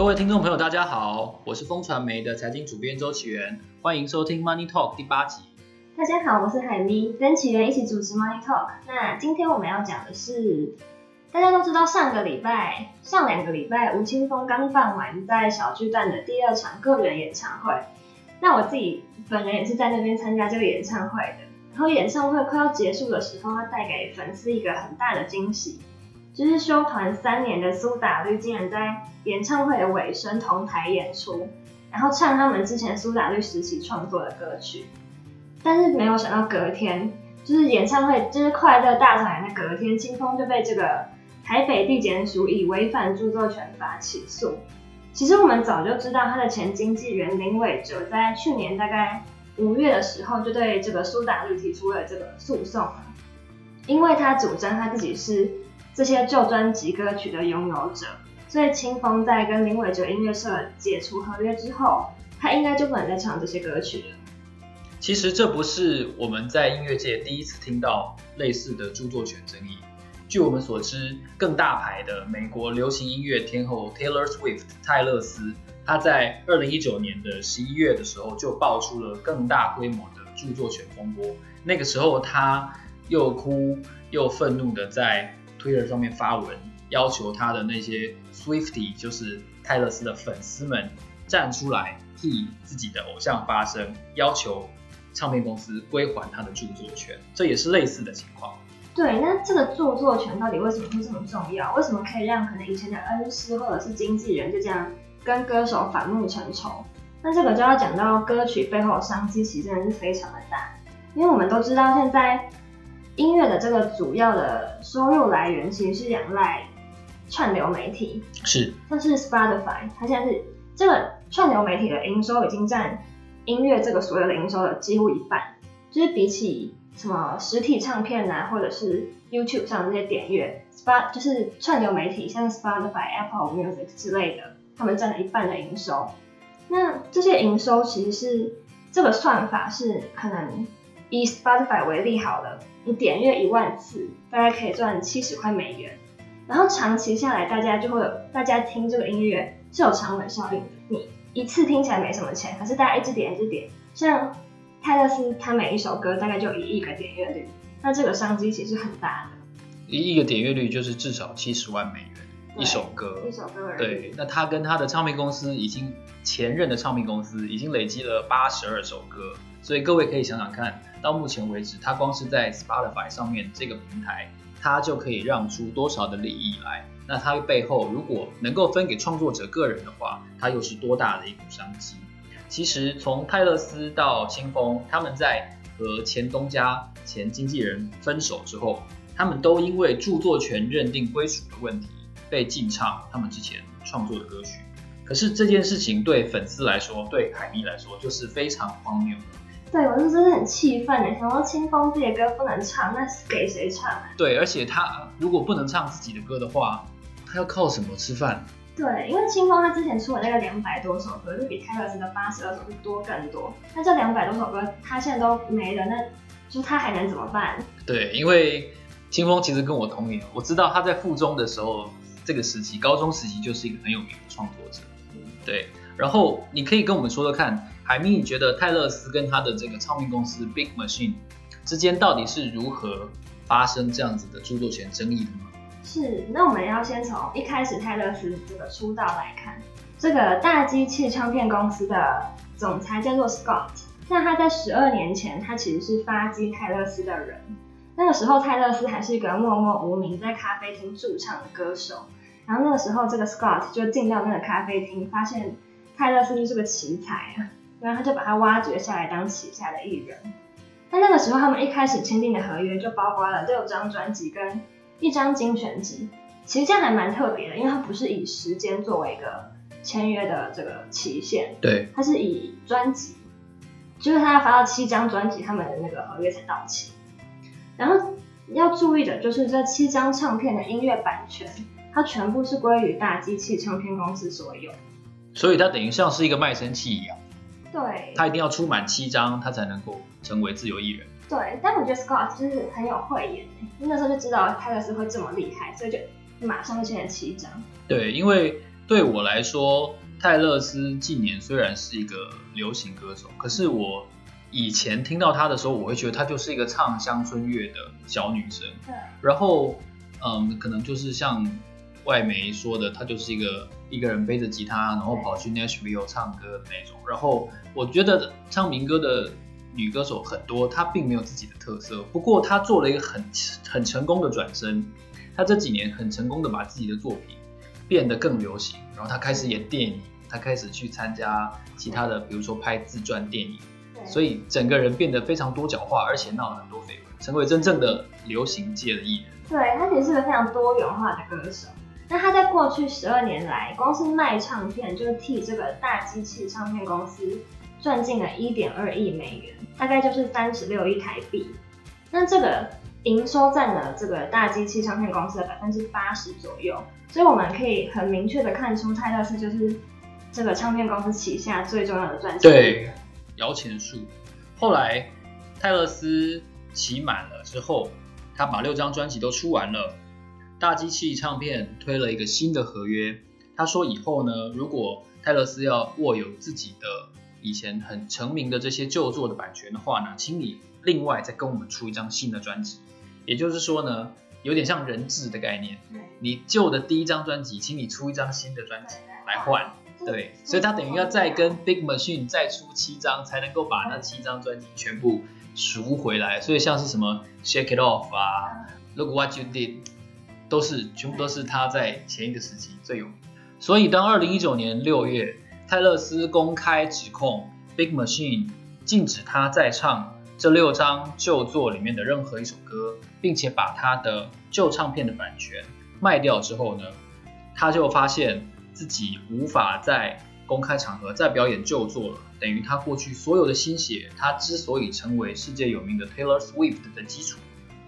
各位听众朋友，大家好，我是风传媒的财经主编周启源，欢迎收听 Money Talk 第八集。大家好，我是海咪，跟启源一起主持 Money Talk。那今天我们要讲的是，大家都知道上个礼拜、上两个礼拜，吴青峰刚办完在小巨蛋的第二场个人演唱会。那我自己本人也是在那边参加这个演唱会的。然后演唱会快要结束的时候，他带给粉丝一个很大的惊喜，就是休团三年的苏打绿竟然在演唱会的尾声同台演出，然后唱他们之前苏打绿时期创作的歌曲。但是没有想到隔天，就是演唱会就是快乐大团圆的隔天，清风就被这个台北地检署以违反著作权法起诉。其实我们早就知道他的前经纪人林伟哲在去年大概。五月的时候就对这个苏打绿提出了这个诉讼，因为他主张他自己是这些旧专辑歌曲的拥有者，所以清风在跟林伟哲音乐社解除合约之后，他应该就不能再唱这些歌曲了。其实这不是我们在音乐界第一次听到类似的著作权争议。据我们所知，更大牌的美国流行音乐天后 Taylor Swift 泰勒斯。他在二零一九年的十一月的时候就爆出了更大规模的著作权风波。那个时候，他又哭又愤怒的在 Twitter 上面发文，要求他的那些 Swiftie，就是泰勒斯的粉丝们站出来替自己的偶像发声，要求唱片公司归还他的著作权。这也是类似的情况。对，那这个著作权到底为什么会这么重要？为什么可以让可能以前的恩师或者是经纪人就这样？跟歌手反目成仇，那这个就要讲到歌曲背后的商机，其实真的是非常的大。因为我们都知道，现在音乐的这个主要的收入来源其实是仰赖串流媒体，是。像是 Spotify，它现在是这个串流媒体的营收已经占音乐这个所有的营收的几乎一半，就是比起什么实体唱片啊，或者是 YouTube 上这些点阅，Spot 就是串流媒体，像 Spotify、Apple Music 之类的。他们占了一半的营收，那这些营收其实是这个算法是可能以 Spotify 为例好了，你点阅一万次，大概可以赚七十块美元，然后长期下来，大家就会有大家听这个音乐是有长尾效应的，你一次听起来没什么钱，可是大家一直点一直点，像泰勒斯他每一首歌大概就有一亿个点阅率，那这个商机其实很大的，一亿个点阅率就是至少七十万美元。一首歌，一首歌而已。对，那他跟他的唱片公司已经前任的唱片公司已经累积了八十二首歌，所以各位可以想想看，到目前为止，他光是在 Spotify 上面这个平台，他就可以让出多少的利益来？那他背后如果能够分给创作者个人的话，他又是多大的一股商机？其实从泰勒斯到清风，他们在和前东家前经纪人分手之后，他们都因为著作权认定归属的问题。被禁唱他们之前创作的歌曲，可是这件事情对粉丝来说，对海迷来说就是非常荒谬的。对，我是真的很气愤的，想说清风自己的歌不能唱，那是给谁唱啊？对，而且他如果不能唱自己的歌的话，他要靠什么吃饭？对，因为清风他之前出了那个两百多首歌，就比泰勒斯的八十二首歌多更多。那这两百多首歌他现在都没了，那就他还能怎么办？对，因为清风其实跟我同龄，我知道他在附中的时候。这个时期，高中时期就是一个很有名的创作者，对。然后你可以跟我们说说看，海咪，你觉得泰勒斯跟他的这个唱片公司 Big Machine 之间到底是如何发生这样子的著作权争议的吗？是，那我们要先从一开始泰勒斯这个出道来看，这个大机器唱片公司的总裁叫做 Scott，那他在十二年前，他其实是发迹泰勒斯的人。那个时候泰勒斯还是一个默默无名在咖啡厅驻唱的歌手。然后那个时候，这个 Scott 就进到那个咖啡厅，发现泰勒斯就是个奇才啊，然后他就把他挖掘下来当旗下的艺人。但那个时候，他们一开始签订的合约就包括了六张专辑跟一张精选集，其实这样还蛮特别的，因为它不是以时间作为一个签约的这个期限，对，它是以专辑，就是他要发到七张专辑，他们的那个合约才到期。然后要注意的就是这七张唱片的音乐版权。它全部是归于大机器唱片公司所有，所以它等于像是一个卖身契一样。对，他一定要出满七张，他才能够成为自由艺人。对，但我觉得 Scott 就是很有慧眼，那时候就知道泰勒斯会这么厉害，所以就马上就签了七张。对，因为对我来说，泰勒斯近年虽然是一个流行歌手，可是我以前听到她的时候，我会觉得她就是一个唱乡村乐的小女生。对。然后，嗯，可能就是像外媒说的，她就是一个一个人背着吉他，然后跑去 Nashville 唱歌的那种。然后，我觉得唱民歌的女歌手很多，她并没有自己的特色。不过，她做了一个很很成功的转身。她这几年很成功的把自己的作品变得更流行，然后她开始演电影，她开始去参加其他的，比如说拍自传电影，所以整个人变得非常多角化，而且闹了很多绯闻，成为真正的流行界的艺人。对，她其实是个非常多元化的歌手。那他在过去十二年来，光是卖唱片就替这个大机器唱片公司赚进了一点二亿美元，大概就是三十六亿台币。那这个。营收占了这个大机器唱片公司的百分之八十左右，所以我们可以很明确的看出泰勒斯就是这个唱片公司旗下最重要的赚钱。对，摇钱树。后来泰勒丝期满了之后，他把六张专辑都出完了，大机器唱片推了一个新的合约。他说以后呢，如果泰勒斯要握有自己的以前很成名的这些旧作的版权的话呢，请你另外再跟我们出一张新的专辑。也就是说呢，有点像人质的概念。你旧的第一张专辑，请你出一张新的专辑来换。对，所以他等于要再跟 Big Machine 再出七张，才能够把那七张专辑全部赎回来。所以像是什么 Shake It Off 啊，Look What You Did，都是全部都是他在前一个时期最有名。所以当二零一九年六月，泰勒斯公开指控 Big Machine 禁止他再唱。这六张旧作里面的任何一首歌，并且把他的旧唱片的版权卖掉之后呢，他就发现自己无法在公开场合再表演旧作了，等于他过去所有的心血，他之所以成为世界有名的 Taylor Swift 的基础，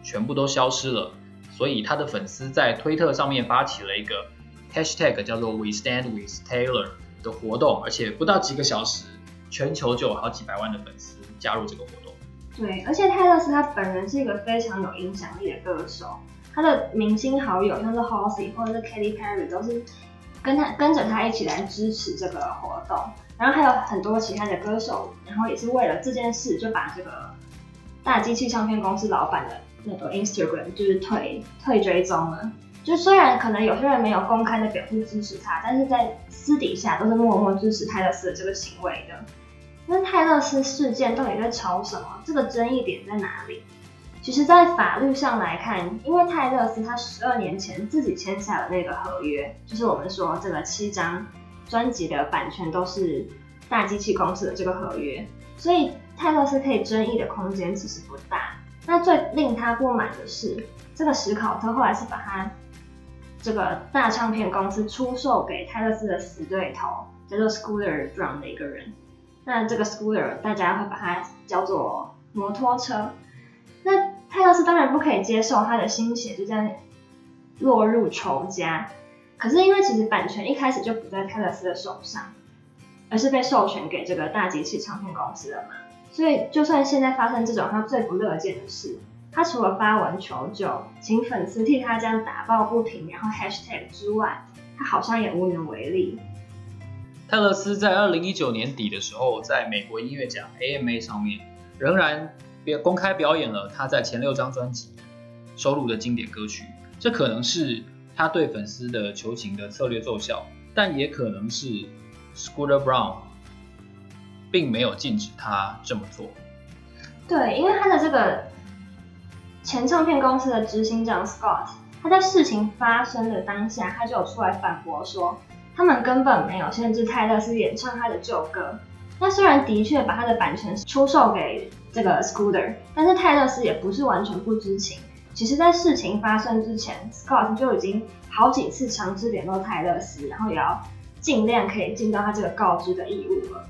全部都消失了。所以他的粉丝在推特上面发起了一个 hashtag 叫做 We Stand With Taylor 的活动，而且不到几个小时，全球就有好几百万的粉丝加入这个活动。对，而且泰勒斯他本人是一个非常有影响力的歌手，他的明星好友像是 Halsey 或者是 Katy Perry 都是跟他跟着他一起来支持这个活动，然后还有很多其他的歌手，然后也是为了这件事就把这个大机器唱片公司老板的那个 Instagram 就是退退追踪了。就虽然可能有些人没有公开的表示支持他，但是在私底下都是默默支持泰勒斯的这个行为的。那泰勒斯事件到底在吵什么？这个争议点在哪里？其实，在法律上来看，因为泰勒斯他十二年前自己签下了那个合约，就是我们说这个七张专辑的版权都是大机器公司的这个合约，所以泰勒斯可以争议的空间其实不大。那最令他不满的是，这个史考特后来是把他这个大唱片公司出售给泰勒斯的死对头，叫做 Scooter Braun 的一个人。那这个 scooter 大家会把它叫做摩托车。那泰勒斯当然不可以接受他的心血就这样落入仇家。可是因为其实版权一开始就不在泰勒斯的手上，而是被授权给这个大机器唱片公司了嘛。所以就算现在发生这种他最不乐见的事，他除了发文求救，请粉丝替他这样打抱不平，然后 hashtag 之外，他好像也无能为力。泰勒斯在二零一九年底的时候，在美国音乐奖 AMA 上面，仍然表公开表演了他在前六张专辑收录的经典歌曲。这可能是他对粉丝的求情的策略奏效，但也可能是 Scooter Brown 并没有禁止他这么做。对，因为他的这个前唱片公司的执行长 Scott，他在事情发生的当下，他就有出来反驳说。他们根本没有限制泰勒斯演唱他的旧歌。那虽然的确把他的版权出售给这个 Scooter，但是泰勒斯也不是完全不知情。其实，在事情发生之前，Scott 就已经好几次强制联络泰勒斯，然后也要尽量可以尽到他这个告知的义务了。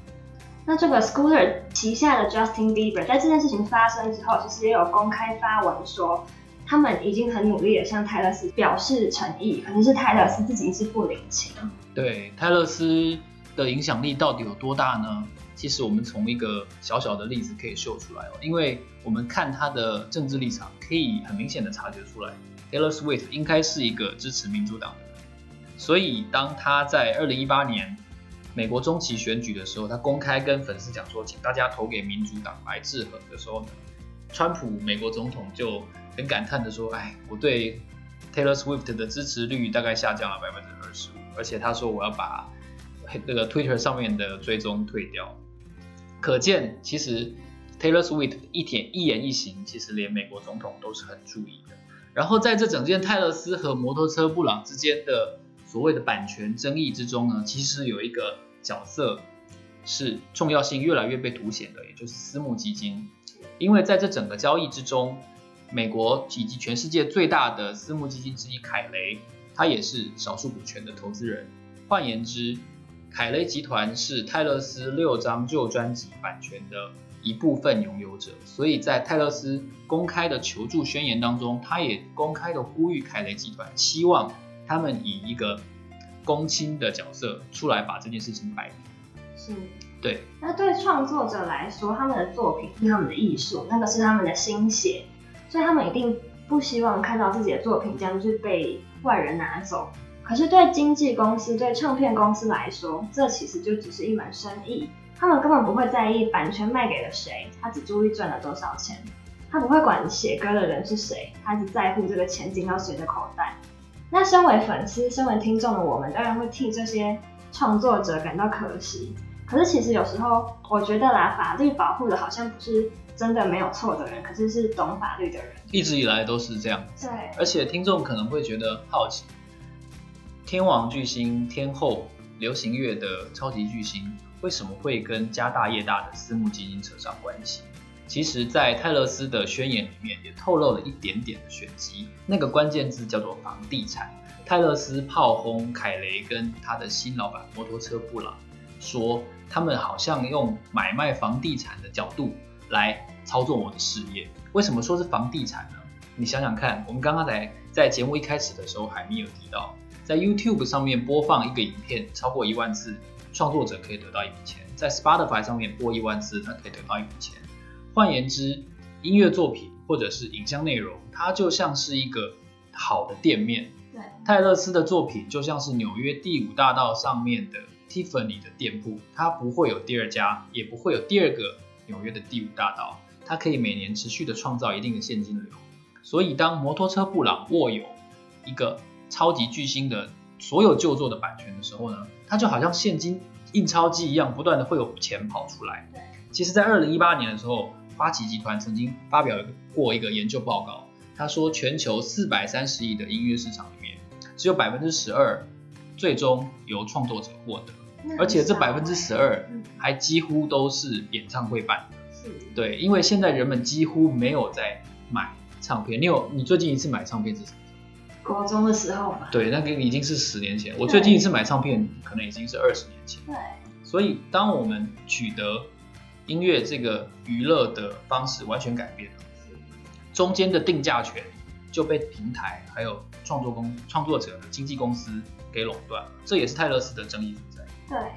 那这个 Scooter 旗下的 Justin Bieber 在这件事情发生之后，其实也有公开发文说。他们已经很努力的向泰勒斯表示诚意，可能是泰勒斯自己是不领情。对，泰勒斯的影响力到底有多大呢？其实我们从一个小小的例子可以秀出来哦，因为我们看他的政治立场，可以很明显的察觉出来，Taylor Swift 应该是一个支持民主党的人，所以当他在二零一八年美国中期选举的时候，他公开跟粉丝讲说，请大家投给民主党来制衡的时候，川普美国总统就很感叹的说：“哎，我对 Taylor Swift 的支持率大概下降了百分之二十五，而且他说我要把那个 Twitter 上面的追踪退掉。”可见，其实 Taylor Swift 一点一言一行，其实连美国总统都是很注意的。然后在这整件泰勒斯和摩托车布朗之间的所谓的版权争议之中呢，其实有一个角色是重要性越来越被凸显的，也就是私募基金。因为在这整个交易之中，美国以及全世界最大的私募基金之一凯雷，他也是少数股权的投资人。换言之，凯雷集团是泰勒斯六张旧专辑版权的一部分拥有者，所以在泰勒斯公开的求助宣言当中，他也公开的呼吁凯雷集团，希望他们以一个公亲的角色出来把这件事情摆平。是，对。那对创作者来说，他们的作品是他们的艺术，那个是他们的心血，所以他们一定不希望看到自己的作品这样就是被外人拿走。可是对经纪公司、对唱片公司来说，这其实就只是一门生意。他们根本不会在意版权卖给了谁，他只注意赚了多少钱。他不会管写歌的人是谁，他只在乎这个钱进到谁的口袋。那身为粉丝、身为听众的我们，当然会替这些创作者感到可惜。可是其实有时候，我觉得啦，法律保护的好像不是真的没有错的人，可是是懂法律的人。一直以来都是这样。对。而且听众可能会觉得好奇，天王巨星、天后、流行乐的超级巨星。为什么会跟家大业大的私募基金扯上关系？其实，在泰勒斯的宣言里面也透露了一点点的玄机，那个关键字叫做房地产。泰勒斯炮轰凯雷跟他的新老板摩托车布朗，说他们好像用买卖房地产的角度来操作我的事业。为什么说是房地产呢？你想想看，我们刚刚在在节目一开始的时候，海咪有提到，在 YouTube 上面播放一个影片超过一万次。创作者可以得到一笔钱，在 Spotify 上面播一万次，他可以得到一笔钱。换言之，音乐作品或者是影像内容，它就像是一个好的店面。对，泰勒斯的作品就像是纽约第五大道上面的 Tiffany 的店铺，它不会有第二家，也不会有第二个纽约的第五大道。它可以每年持续的创造一定的现金流。所以，当摩托车布朗握有一个超级巨星的所有旧作的版权的时候呢，它就好像现金印钞机一样，不断的会有钱跑出来。对，其实，在二零一八年的时候，花旗集团曾经发表过一个研究报告，他说，全球四百三十亿的音乐市场里面，只有百分之十二最终由创作者获得，而且这百分之十二还几乎都是演唱会办的。是，对，因为现在人们几乎没有在买唱片。你有，你最近一次买唱片是什么？高中的时候吧，对，那个已经是十年前。我最近一次买唱片，可能已经是二十年前。对，所以当我们取得音乐这个娱乐的方式完全改变了，中间的定价权就被平台还有创作公创作者的经纪公司给垄断了。这也是泰勒斯的争议所在。对，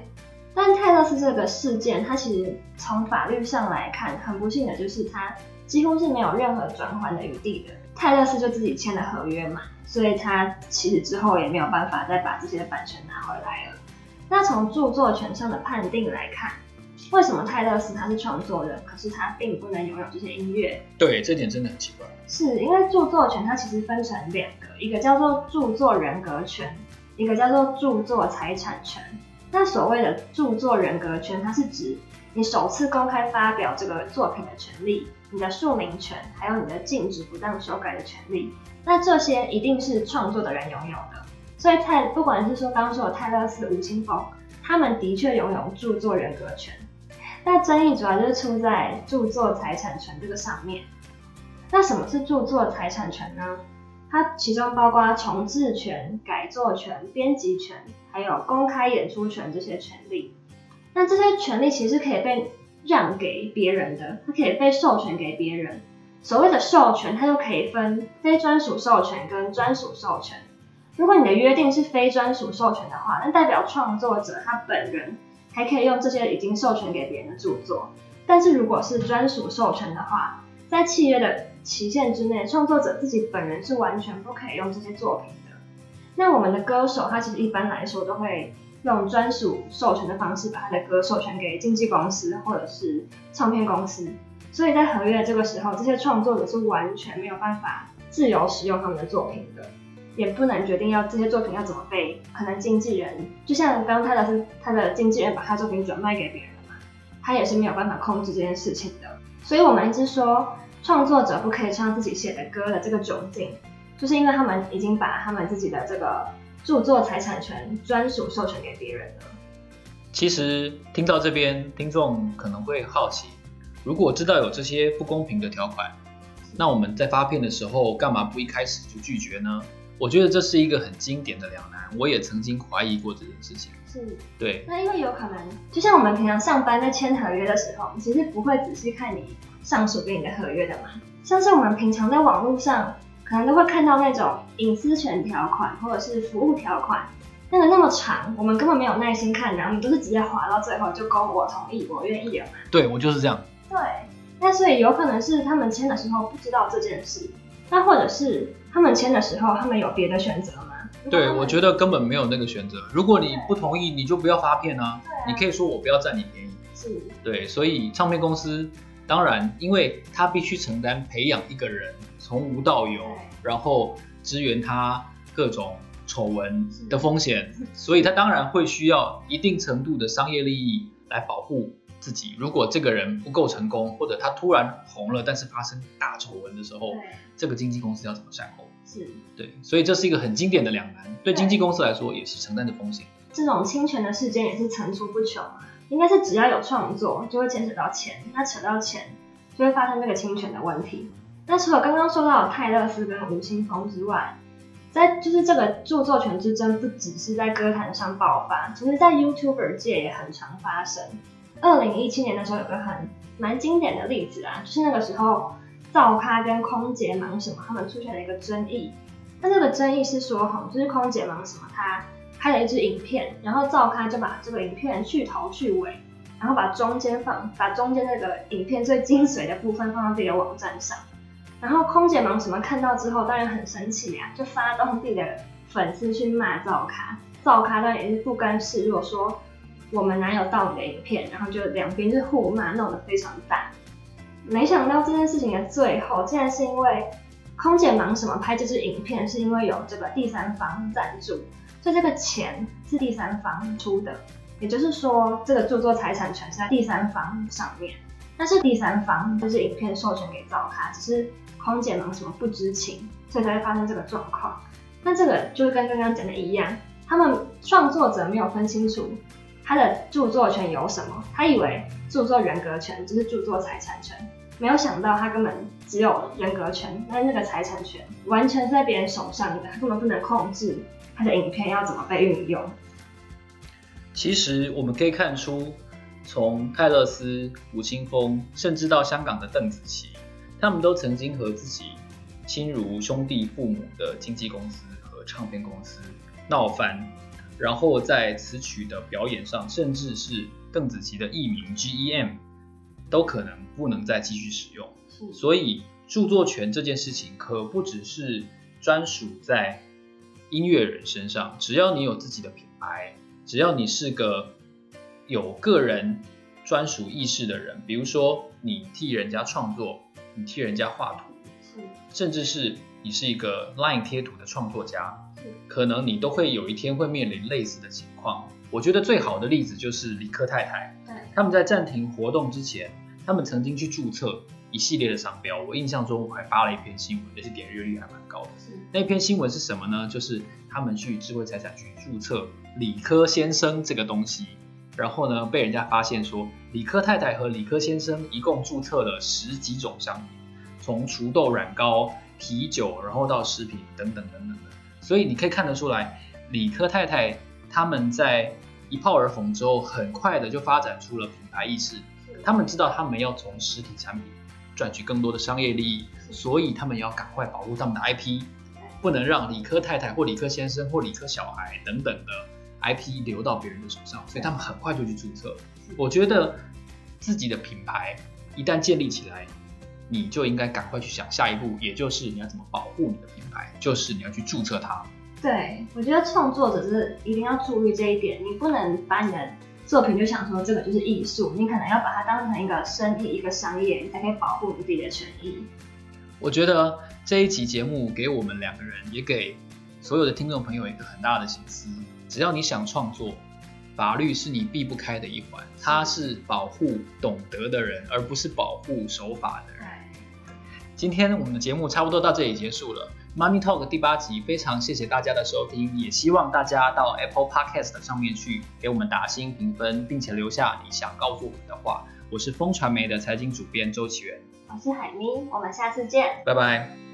但泰勒斯这个事件，它其实从法律上来看，很不幸的就是它几乎是没有任何转圜的余地的。泰勒斯就自己签了合约嘛。所以他其实之后也没有办法再把这些版权拿回来了。那从著作权上的判定来看，为什么泰勒斯他是创作人，可是他并不能拥有这些音乐？对，这点真的很奇怪。是因为著作权它其实分成两个，一个叫做著作人格权，一个叫做著作财产权。那所谓的著作人格权，它是指你首次公开发表这个作品的权利，你的署名权，还有你的禁止不当修改的权利。那这些一定是创作的人拥有的，所以泰不管是说刚刚说的泰勒斯、吴青峰，他们的确拥有著作人格权。那争议主要就是出在著作财产权这个上面。那什么是著作财产权呢？它其中包括重制权、改作权、编辑权，还有公开演出权这些权利。那这些权利其实可以被让给别人的，它可以被授权给别人。所谓的授权，它就可以分非专属授权跟专属授权。如果你的约定是非专属授权的话，那代表创作者他本人还可以用这些已经授权给别人的著作。但是如果是专属授权的话，在契约的期限之内，创作者自己本人是完全不可以用这些作品的。那我们的歌手，他其实一般来说都会用专属授权的方式，把他的歌授权给经纪公司或者是唱片公司。所以在合约这个时候，这些创作者是完全没有办法自由使用他们的作品的，也不能决定要这些作品要怎么被可能经纪人，就像刚刚他的他的经纪人把他作品转卖给别人嘛，他也是没有办法控制这件事情的。所以我们一直说，创作者不可以唱自己写的歌的这个窘境，就是因为他们已经把他们自己的这个著作财产权专属授权给别人了。其实听到这边，听众可能会好奇。如果知道有这些不公平的条款，那我们在发片的时候干嘛不一开始就拒绝呢？我觉得这是一个很经典的两难，我也曾经怀疑过这件事情。是，对。那因为有可能，就像我们平常上班在签合约的时候，其实不会仔细看你上属给你的合约的嘛。像是我们平常在网络上，可能都会看到那种隐私权条款或者是服务条款，那个那么长，我们根本没有耐心看，然后你都是直接划到最后就勾我同意，我愿意了嘛。对，我就是这样。对，那所以有可能是他们签的时候不知道这件事，那或者是他们签的时候他们有别的选择吗？对，我觉得根本没有那个选择。如果你不同意，你就不要发片啊。啊。你可以说我不要占你便宜。是。对，所以唱片公司当然，因为他必须承担培养一个人从无到有，然后支援他各种丑闻的风险，所以他当然会需要一定程度的商业利益来保护。自己如果这个人不够成功，或者他突然红了，但是发生大丑闻的时候，这个经纪公司要怎么善后？是，对，所以这是一个很经典的两难，对经纪公司来说也是承担的风险。这种侵权的事件也是层出不穷，应该是只要有创作就会牵扯到钱，那扯到钱就会发生这个侵权的问题。那除了刚刚说到的泰勒斯跟吴青峰之外，在就是这个著作权之争不只是在歌坛上爆发，其实在 YouTuber 界也很常发生。二零一七年的时候有个很蛮经典的例子啊，就是那个时候造咖跟空姐忙什么，他们出现了一个争议。那这个争议是说，哈，就是空姐忙什么，他拍了一支影片，然后造咖就把这个影片去头去尾，然后把中间放，把中间那个影片最精髓的部分放到自己的网站上。然后空姐忙什么看到之后，当然很生气啊，就发动自己的粉丝去骂造咖，造咖当然也是不甘示弱，说。我们哪有盗你的影片？然后就两边就互骂，闹得非常大。没想到这件事情的最后，竟然是因为空姐忙什么拍这支影片，是因为有这个第三方赞助，所以这个钱是第三方出的。也就是说，这个著作财产权是在第三方上面。但是第三方就是影片授权给造咖，只是空姐忙什么不知情，所以才会发生这个状况。那这个就跟刚刚讲的一样，他们创作者没有分清楚。他的著作权有什么？他以为著作人格权就是著作财产权，没有想到他根本只有人格权，但那个财产权完全是在别人手上的，他根本不能控制他的影片要怎么被运用。其实我们可以看出，从泰勒斯、吴青峰，甚至到香港的邓紫棋，他们都曾经和自己亲如兄弟父母的经纪公司和唱片公司闹翻。然后在词曲的表演上，甚至是邓紫棋的艺名 G.E.M，都可能不能再继续使用。所以著作权这件事情可不只是专属在音乐人身上，只要你有自己的品牌，只要你是个有个人专属意识的人，比如说你替人家创作，你替人家画图，甚至是你是一个 Line 贴图的创作家。可能你都会有一天会面临类似的情况。我觉得最好的例子就是理科太太，对，他们在暂停活动之前，他们曾经去注册一系列的商标。我印象中我还发了一篇新闻，而且点阅率还蛮高的。那篇新闻是什么呢？就是他们去智慧财产局注册“理科先生”这个东西，然后呢被人家发现说，理科太太和理科先生一共注册了十几种商品，从除痘软膏、啤酒，然后到食品等等等等的。所以你可以看得出来，理科太太他们在一炮而红之后，很快的就发展出了品牌意识。他们知道他们要从实体产品赚取更多的商业利益，所以他们要赶快保护他们的 IP，不能让理科太太或理科先生或理科小孩等等的 IP 流到别人的手上。所以他们很快就去注册。我觉得自己的品牌一旦建立起来，你就应该赶快去想下一步，也就是你要怎么保护你的品牌，就是你要去注册它。对，我觉得创作者是一定要注意这一点，你不能把你的作品就想说这个就是艺术，你可能要把它当成一个生意、一个商业，你才可以保护你自己的权益。我觉得这一集节目给我们两个人，也给所有的听众朋友一个很大的心思：只要你想创作，法律是你避不开的一环，它是保护懂得的人，而不是保护守法的人。今天我们的节目差不多到这里结束了，Money Talk 第八集，非常谢谢大家的收听，也希望大家到 Apple Podcast 上面去给我们打星评分，并且留下你想告诉我们的话。我是风传媒的财经主编周启源，我是海咪，我们下次见，拜拜。